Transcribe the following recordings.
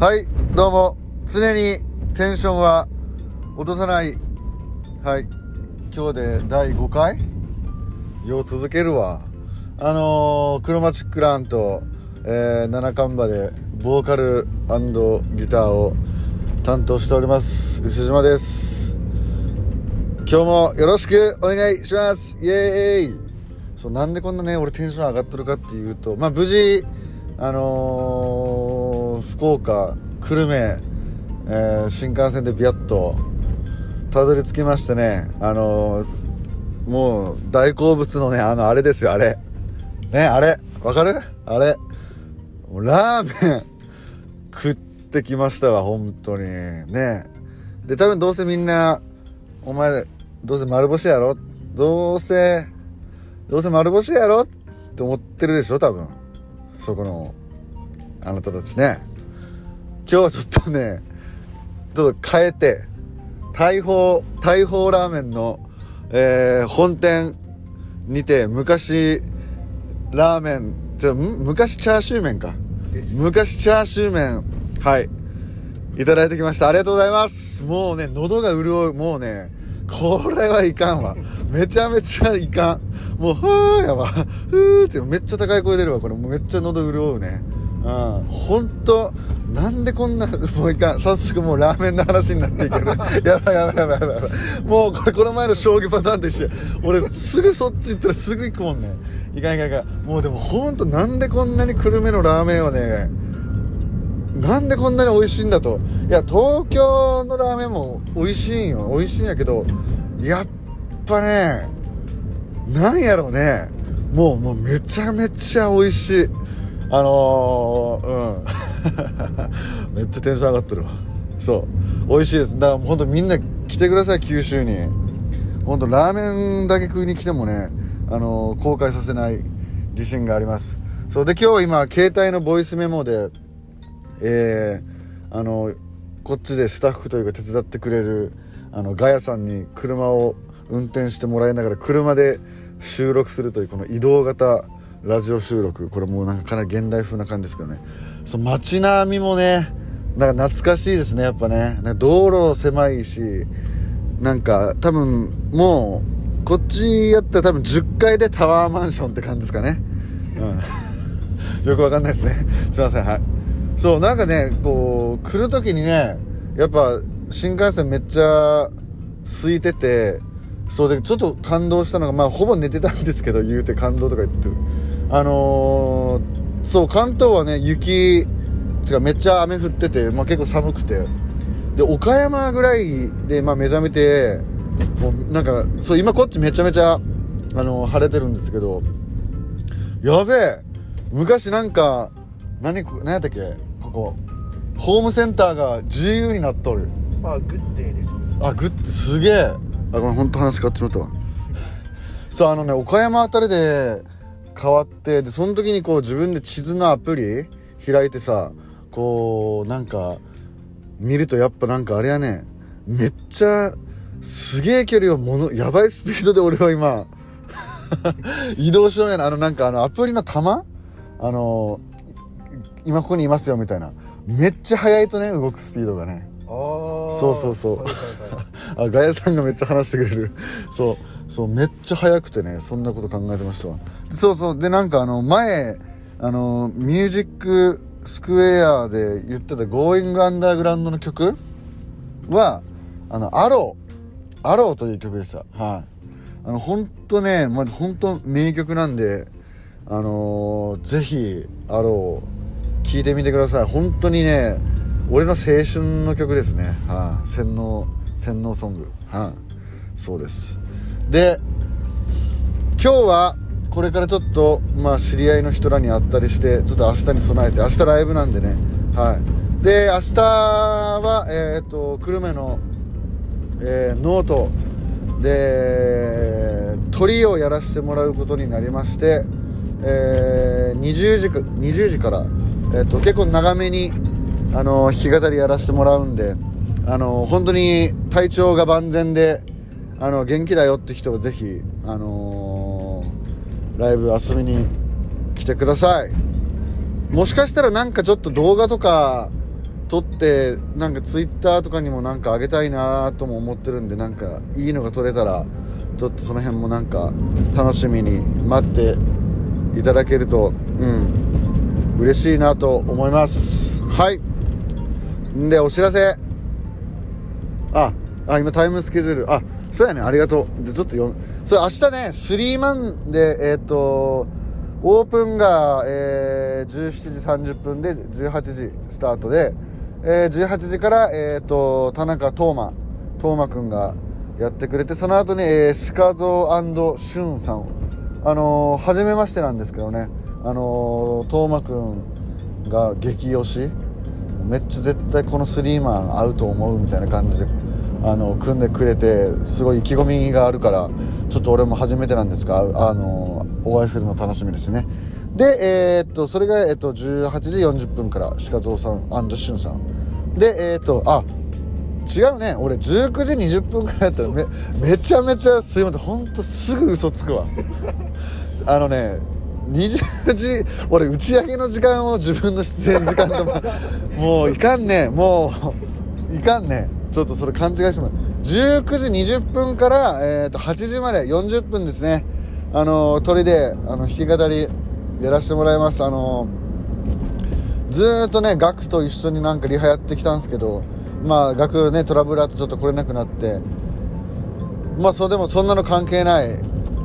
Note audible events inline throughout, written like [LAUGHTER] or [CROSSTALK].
はい、どうも。常にテンションは落とさない。はい。今日で第5回？よう続けるわ。あのー、クロマチックランと、えー、七冠馬でボーカルギターを担当しております。牛島です。今日もよろしくお願いします。イエーイそう、なんでこんなね、俺テンション上がってるかっていうと、まあ、無事、あのー福岡久留米、えー新幹線でビャッとたどり着きましてねあのーもう大好物のねあのあれですよあれ。ねあれ。わかる？あれ。ラーメン。食ってきましたわ本当に。ね。で多分どうせみんなお前どうせ丸干しやろ？どうせどうせ丸干しやろ？って思ってるでしょ多分。そこの。あなたたちね。今日はちょっとねちょっと変えて大砲大砲ラーメンの、えー本店にて昔ラーメンじゃん昔チャーシュー麺か。昔チャーシュー麺はい。いただいてきました。ありがとうございます。もうね喉が潤う。もうねこれはいかんわ。[LAUGHS] めちゃめちゃいかん。もうふーやわ。ふーってめっちゃ高い声出るわ。これもうめっちゃ喉潤うねうん。本当なんでこんなもういかん早速もうラーメンの話になっていける？[LAUGHS] やばいやばいやばいやばいもうこれこの前の将棋パターンと一緒や俺すぐそっち行ったらすぐ行くもんね。いかんいかんいかん。もうでも本当なんでこんなに久留米のラーメンをねなんでこんなに美味しいんだと。いや東京のラーメンも美味しいんよ。美味しいんやけどやっぱねなんやろうね。もうもうめちゃめちゃ美味しいあのー、うん。[LAUGHS] めっちゃテンション上がってるわ。そう。美味しいです。だから本当みんな来てください九州に。本当ラーメンだけ食いに来てもねあのー後悔させない自信があります。そう。で今日今携帯のボイスメモでえーあのこっちでスタッフというか手伝ってくれるあのガヤさんに車を運転してもらいながら車で収録するというこの移動型ラジオ収録これもうなんかかなり現代風な感じですけどね。そう街並みもねなんか懐かしいですねやっぱね。ね道路狭いしなんか多分もうこっちやったら多分10階でタワーマンションって感じですかね。うん。[LAUGHS] よくわかんないですね。すいませんはい。そうなんかねこう来る時にねやっぱ新幹線めっちゃ空いててそうでちょっと感動したのがまあほぼ寝てたんですけど言うて感動とか言って。あのーそう関東はね雪違うめっちゃ雨降ってて、まあ、結構寒くて。で岡山ぐらいで、まあ、目覚めてもうなんかそう今こっちめちゃめちゃ、あのー晴れてるんですけどやべえ昔なんか何こ何やったっけここホームセンターが自由になっとる。まあグッデーです。あグッてすげえ。あごめん本当話変わってしまったわ。そうあのね岡山あたりで変わってでその時にこう自分で地図のアプリ開いてさこうなんか見るとやっぱなんかあれやねめっちゃすげえ距離をものやばいスピードで俺は今 [LAUGHS] 移動しようやな。あのなんかあのアプリの玉あの今ここにいますよみたいな。めっちゃ速いとね動くスピードがね。ああそうそうそう。はいはいはい。[LAUGHS] あガヤさんがめっちゃ話してくれる。そうそうめっちゃ速くてねそんなこと考えてましたわ。そうそうでなんかあの前あのミュージックスクエアで言ってた「Going Underground」の曲はあの「アロー」「アロー」という曲でした。はい。あの本当ねまあ本当名曲なんであのーぜひ「アロー」聴いてみてください。本当にね俺の青春の曲ですね。はい、洗脳洗脳ソング。はい、そうです。で今日はこれからちょっとまあ知り合いの人らに会ったりしてちょっと明日に備えて明日ライブなんでね。はい。で明日はえっ、と久留米の、えーノート。で鳥をやらせてもらうことになりまして、えー20時か20時から、えー、と結構長めにあの弾き語りやらせてもらうんであの本当に体調が万全であの元気だよって人はぜひあのライブ遊びに来てください。もしかしたらなんかちょっと動画とか撮ってなんかツイッターとかにもなんかあげたいなとも思ってるんでなんかいいのが撮れたらちょっとその辺もなんか楽しみに待っていただけるとうん嬉しいなと思います。はい。んでお知らせ。ああ今タイムスケジュール。あそうやねありがとう。でちょっとよそれ明日ねスリーマンでえっ、とオープンが、えー、17時30分で18時スタートで、えー、18時から、えーと、田中斗真斗真君がやってくれてその後に、えー、鹿蔵俊さんあのー、初めましてなんですけどねあのー、斗真君が激推し。めっちゃ絶対このスリーマン合うと思うみたいな感じであの組んでくれてすごい意気込みがあるからちょっと俺も初めてなんですがあのお会いするの楽しみですね。でえー、っとそれが、えー、っと18時40分から鹿蔵さんしゅんさん。でえー、っとあ違うね。俺19時20分からやった。らめめちゃめちゃすいません。ほんとすぐ嘘つくわ。[LAUGHS] あのね20時俺打ち上げの時間を自分の出演時間ともういかんね。もういかんねちょっとそれ勘違いしてます19時20分から、えー、と8時まで40分ですね。あの鳥であの弾き語りやらせてもらいます。あのずっとねガクと一緒になんかリハやってきたんですけどまあガクねトラブルあってちょっと来れなくなって。まあそれでもそんなの関係ない。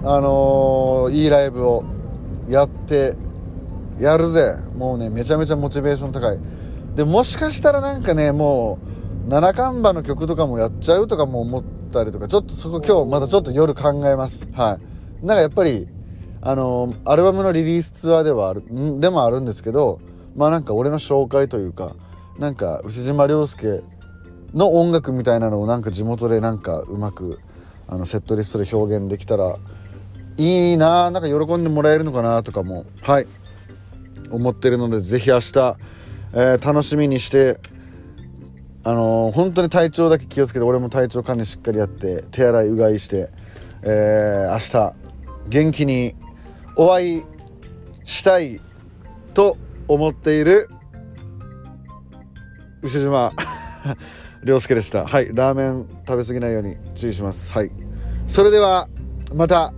あのー、いいライブをやってやるぜ。もうねめちゃめちゃモチベーション高い。でもしかしたらなんかねもう七看板の曲とかもやっちゃうとかも思ったりとかちょっとそこ今日またちょっと夜考えます。はい。なんかやっぱりあのアルバムのリリースツアーではあるでもあるんですけどまあなんか俺の紹介というかなんか牛島亮介の音楽みたいなのをなんか地元でなんかうまくあのセットリストで表現できたらいいななんか喜んでもらえるのかなとかもはい。思ってるのでぜひ明日、えー、楽しみにしてあのー、本当に体調だけ気をつけて俺も体調管理しっかりやって手洗いうがいして、えー、明日元気にお会いしたいと思っている牛島 [LAUGHS] 亮介でした。はいラーメン食べ過ぎないように注意します。はい。それではまた。